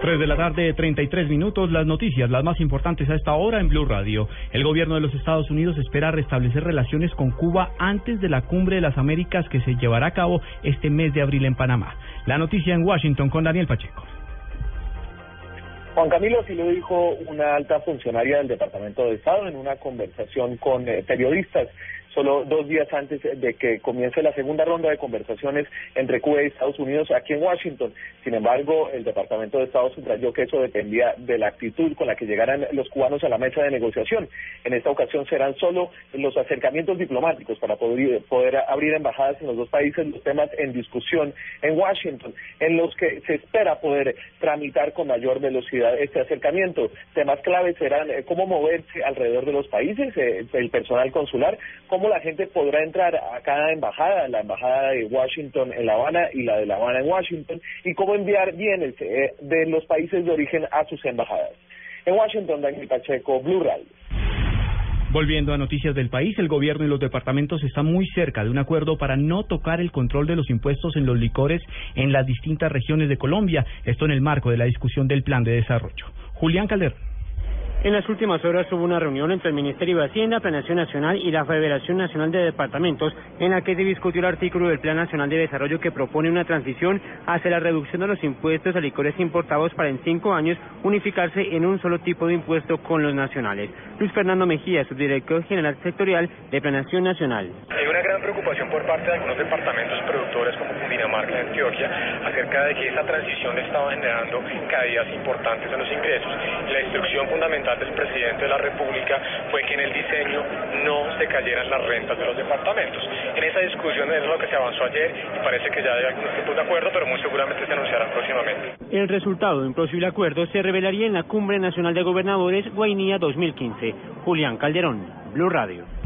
3 de la tarde, 33 minutos. Las noticias, las más importantes a esta hora en Blue Radio. El gobierno de los Estados Unidos espera restablecer relaciones con Cuba antes de la cumbre de las Américas que se llevará a cabo este mes de abril en Panamá. La noticia en Washington con Daniel Pacheco. Juan Camilo sí lo dijo una alta funcionaria del Departamento de Estado en una conversación con eh, periodistas solo dos días antes de que comience la segunda ronda de conversaciones entre Cuba y Estados Unidos aquí en Washington. Sin embargo, el Departamento de Estado subrayó que eso dependía de la actitud con la que llegaran los cubanos a la mesa de negociación. En esta ocasión serán solo los acercamientos diplomáticos para poder, poder abrir embajadas en los dos países los temas en discusión en Washington, en los que se espera poder tramitar con mayor velocidad este acercamiento. Temas claves serán eh, cómo moverse alrededor de los países, eh, el personal consular, cómo la gente podrá entrar a cada embajada, la embajada de Washington en La Habana y la de La Habana en Washington, y cómo enviar bienes eh, de los países de origen a sus embajadas. En Washington, Daniel Pacheco, Blue Radio. Volviendo a noticias del país, el gobierno y los departamentos están muy cerca de un acuerdo para no tocar el control de los impuestos en los licores en las distintas regiones de Colombia, esto en el marco de la discusión del plan de desarrollo. Julián Calderón. En las últimas horas hubo una reunión entre el Ministerio de Hacienda, Planeación Nacional y la Federación Nacional de Departamentos en la que se discutió el artículo del Plan Nacional de Desarrollo que propone una transición hacia la reducción de los impuestos a licores importados para en cinco años unificarse en un solo tipo de impuesto con los nacionales. Luis Fernando Mejía, subdirector general sectorial de Planeación Nacional. Preocupación por parte de algunos departamentos productores como Cundinamarca y Antioquia acerca de que esta transición estaba generando caídas importantes en los ingresos. La instrucción fundamental del presidente de la República fue que en el diseño no se cayeran las rentas de los departamentos. En esa discusión es lo que se avanzó ayer y parece que ya hay algunos tipos de acuerdo, pero muy seguramente se anunciarán próximamente. El resultado de un posible acuerdo se revelaría en la Cumbre Nacional de Gobernadores Guainía 2015. Julián Calderón, Blue Radio.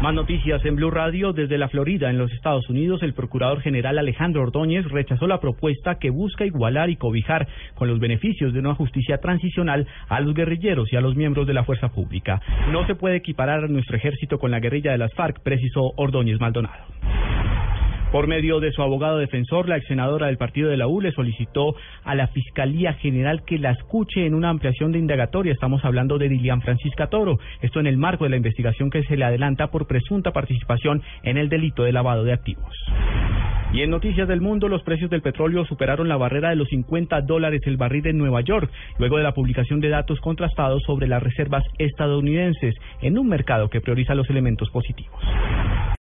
Más noticias en Blue Radio. Desde la Florida, en los Estados Unidos, el procurador general Alejandro Ordóñez rechazó la propuesta que busca igualar y cobijar con los beneficios de una justicia transicional a los guerrilleros y a los miembros de la fuerza pública. No se puede equiparar a nuestro ejército con la guerrilla de las FARC, precisó Ordóñez Maldonado. Por medio de su abogado defensor, la ex senadora del partido de la U le solicitó a la Fiscalía General que la escuche en una ampliación de indagatoria. Estamos hablando de Dilian Francisca Toro. Esto en el marco de la investigación que se le adelanta por presunta participación en el delito de lavado de activos. Y en noticias del mundo, los precios del petróleo superaron la barrera de los 50 dólares el barril en Nueva York, luego de la publicación de datos contrastados sobre las reservas estadounidenses en un mercado que prioriza los elementos positivos.